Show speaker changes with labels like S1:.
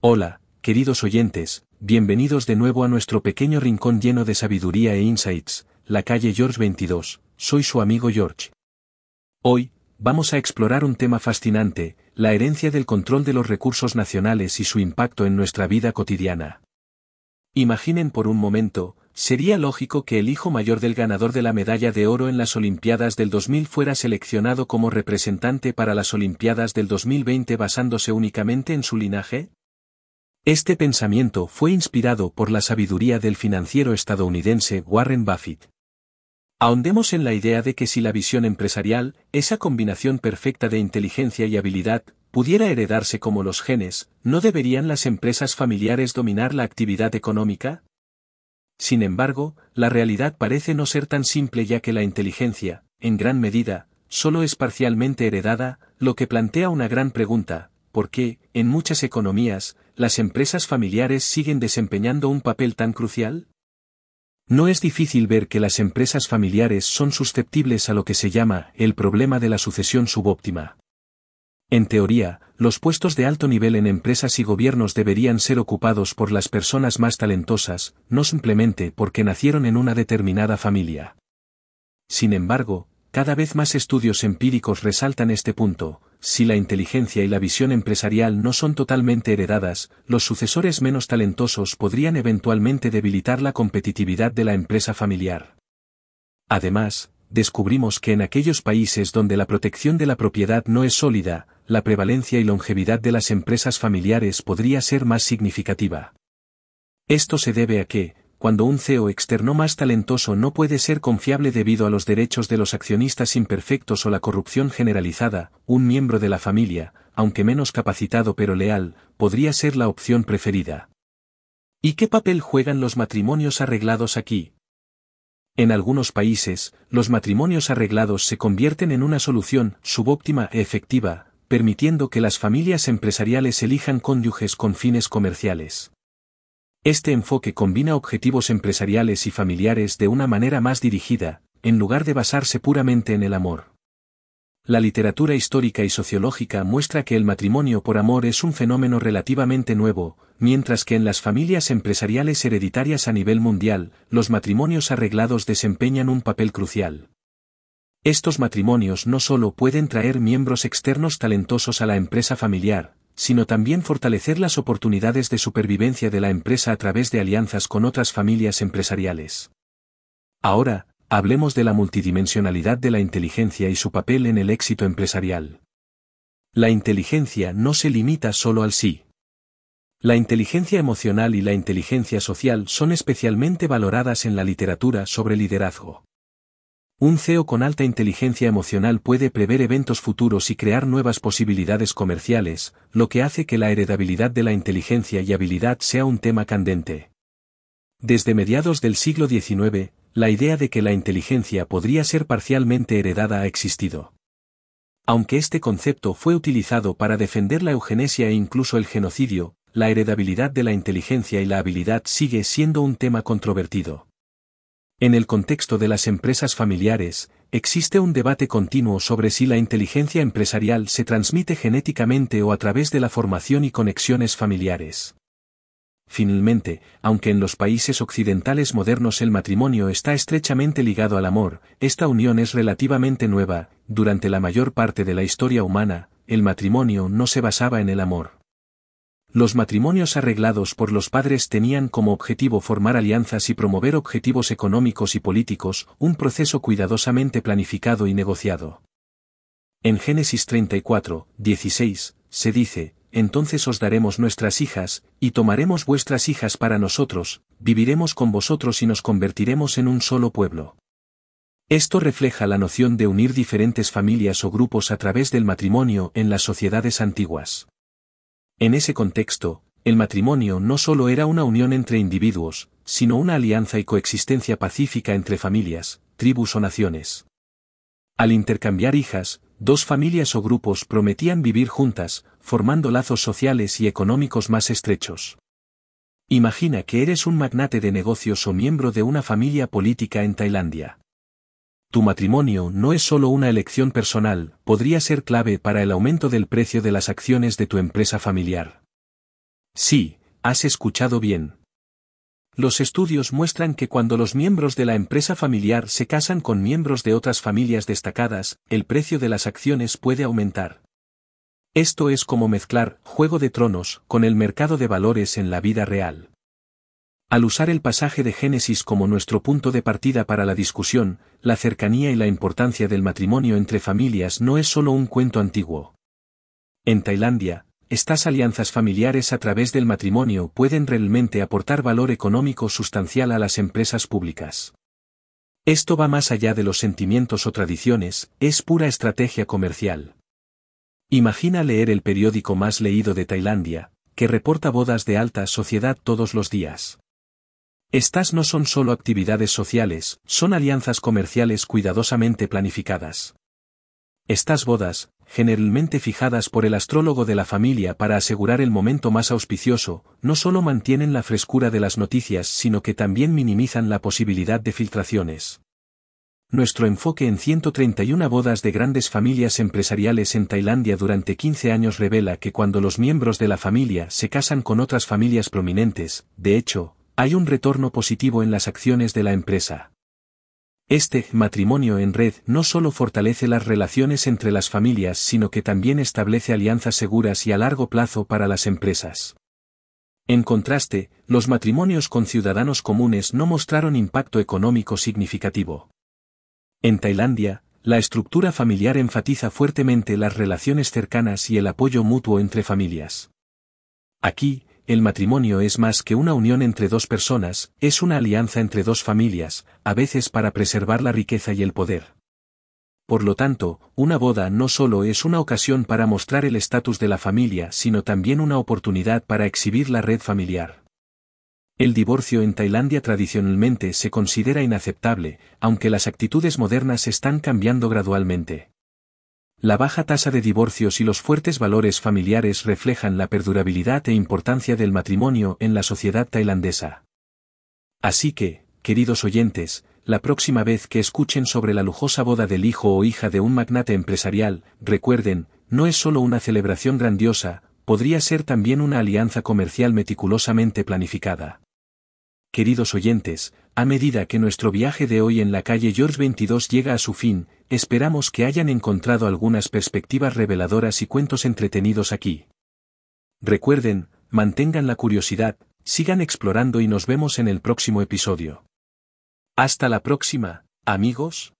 S1: Hola, queridos oyentes, bienvenidos de nuevo a nuestro pequeño rincón lleno de sabiduría e insights, la calle George 22, soy su amigo George. Hoy, vamos a explorar un tema fascinante, la herencia del control de los recursos nacionales y su impacto en nuestra vida cotidiana. Imaginen por un momento, sería lógico que el hijo mayor del ganador de la medalla de oro en las Olimpiadas del 2000 fuera seleccionado como representante para las Olimpiadas del 2020 basándose únicamente en su linaje? Este pensamiento fue inspirado por la sabiduría del financiero estadounidense Warren Buffett. Ahondemos en la idea de que si la visión empresarial, esa combinación perfecta de inteligencia y habilidad, pudiera heredarse como los genes, ¿no deberían las empresas familiares dominar la actividad económica? Sin embargo, la realidad parece no ser tan simple ya que la inteligencia, en gran medida, solo es parcialmente heredada, lo que plantea una gran pregunta, ¿por qué, en muchas economías, las empresas familiares siguen desempeñando un papel tan crucial? No es difícil ver que las empresas familiares son susceptibles a lo que se llama el problema de la sucesión subóptima. En teoría, los puestos de alto nivel en empresas y gobiernos deberían ser ocupados por las personas más talentosas, no simplemente porque nacieron en una determinada familia. Sin embargo, cada vez más estudios empíricos resaltan este punto, si la inteligencia y la visión empresarial no son totalmente heredadas, los sucesores menos talentosos podrían eventualmente debilitar la competitividad de la empresa familiar. Además, descubrimos que en aquellos países donde la protección de la propiedad no es sólida, la prevalencia y longevidad de las empresas familiares podría ser más significativa. Esto se debe a que, cuando un CEO externo más talentoso no puede ser confiable debido a los derechos de los accionistas imperfectos o la corrupción generalizada, un miembro de la familia, aunque menos capacitado pero leal, podría ser la opción preferida. ¿Y qué papel juegan los matrimonios arreglados aquí? En algunos países, los matrimonios arreglados se convierten en una solución subóptima e efectiva, permitiendo que las familias empresariales elijan cónyuges con fines comerciales. Este enfoque combina objetivos empresariales y familiares de una manera más dirigida, en lugar de basarse puramente en el amor. La literatura histórica y sociológica muestra que el matrimonio por amor es un fenómeno relativamente nuevo, mientras que en las familias empresariales hereditarias a nivel mundial, los matrimonios arreglados desempeñan un papel crucial. Estos matrimonios no solo pueden traer miembros externos talentosos a la empresa familiar, sino también fortalecer las oportunidades de supervivencia de la empresa a través de alianzas con otras familias empresariales. Ahora, hablemos de la multidimensionalidad de la inteligencia y su papel en el éxito empresarial. La inteligencia no se limita solo al sí. La inteligencia emocional y la inteligencia social son especialmente valoradas en la literatura sobre liderazgo. Un CEO con alta inteligencia emocional puede prever eventos futuros y crear nuevas posibilidades comerciales, lo que hace que la heredabilidad de la inteligencia y habilidad sea un tema candente. Desde mediados del siglo XIX, la idea de que la inteligencia podría ser parcialmente heredada ha existido. Aunque este concepto fue utilizado para defender la eugenesia e incluso el genocidio, la heredabilidad de la inteligencia y la habilidad sigue siendo un tema controvertido. En el contexto de las empresas familiares, existe un debate continuo sobre si la inteligencia empresarial se transmite genéticamente o a través de la formación y conexiones familiares. Finalmente, aunque en los países occidentales modernos el matrimonio está estrechamente ligado al amor, esta unión es relativamente nueva, durante la mayor parte de la historia humana, el matrimonio no se basaba en el amor. Los matrimonios arreglados por los padres tenían como objetivo formar alianzas y promover objetivos económicos y políticos, un proceso cuidadosamente planificado y negociado. En Génesis 34, 16, se dice, Entonces os daremos nuestras hijas, y tomaremos vuestras hijas para nosotros, viviremos con vosotros y nos convertiremos en un solo pueblo. Esto refleja la noción de unir diferentes familias o grupos a través del matrimonio en las sociedades antiguas. En ese contexto, el matrimonio no solo era una unión entre individuos, sino una alianza y coexistencia pacífica entre familias, tribus o naciones. Al intercambiar hijas, dos familias o grupos prometían vivir juntas, formando lazos sociales y económicos más estrechos. Imagina que eres un magnate de negocios o miembro de una familia política en Tailandia. Tu matrimonio no es solo una elección personal, podría ser clave para el aumento del precio de las acciones de tu empresa familiar. Sí, has escuchado bien. Los estudios muestran que cuando los miembros de la empresa familiar se casan con miembros de otras familias destacadas, el precio de las acciones puede aumentar. Esto es como mezclar Juego de Tronos con el mercado de valores en la vida real. Al usar el pasaje de Génesis como nuestro punto de partida para la discusión, la cercanía y la importancia del matrimonio entre familias no es solo un cuento antiguo. En Tailandia, estas alianzas familiares a través del matrimonio pueden realmente aportar valor económico sustancial a las empresas públicas. Esto va más allá de los sentimientos o tradiciones, es pura estrategia comercial. Imagina leer el periódico más leído de Tailandia, que reporta bodas de alta sociedad todos los días. Estas no son solo actividades sociales, son alianzas comerciales cuidadosamente planificadas. Estas bodas, generalmente fijadas por el astrólogo de la familia para asegurar el momento más auspicioso, no solo mantienen la frescura de las noticias sino que también minimizan la posibilidad de filtraciones. Nuestro enfoque en 131 bodas de grandes familias empresariales en Tailandia durante 15 años revela que cuando los miembros de la familia se casan con otras familias prominentes, de hecho, hay un retorno positivo en las acciones de la empresa. Este matrimonio en red no solo fortalece las relaciones entre las familias, sino que también establece alianzas seguras y a largo plazo para las empresas. En contraste, los matrimonios con ciudadanos comunes no mostraron impacto económico significativo. En Tailandia, la estructura familiar enfatiza fuertemente las relaciones cercanas y el apoyo mutuo entre familias. Aquí, el matrimonio es más que una unión entre dos personas, es una alianza entre dos familias, a veces para preservar la riqueza y el poder. Por lo tanto, una boda no solo es una ocasión para mostrar el estatus de la familia, sino también una oportunidad para exhibir la red familiar. El divorcio en Tailandia tradicionalmente se considera inaceptable, aunque las actitudes modernas están cambiando gradualmente. La baja tasa de divorcios y los fuertes valores familiares reflejan la perdurabilidad e importancia del matrimonio en la sociedad tailandesa. Así que, queridos oyentes, la próxima vez que escuchen sobre la lujosa boda del hijo o hija de un magnate empresarial, recuerden, no es solo una celebración grandiosa, podría ser también una alianza comercial meticulosamente planificada. Queridos oyentes, a medida que nuestro viaje de hoy en la calle George 22 llega a su fin, esperamos que hayan encontrado algunas perspectivas reveladoras y cuentos entretenidos aquí. Recuerden, mantengan la curiosidad, sigan explorando y nos vemos en el próximo episodio. Hasta la próxima, amigos.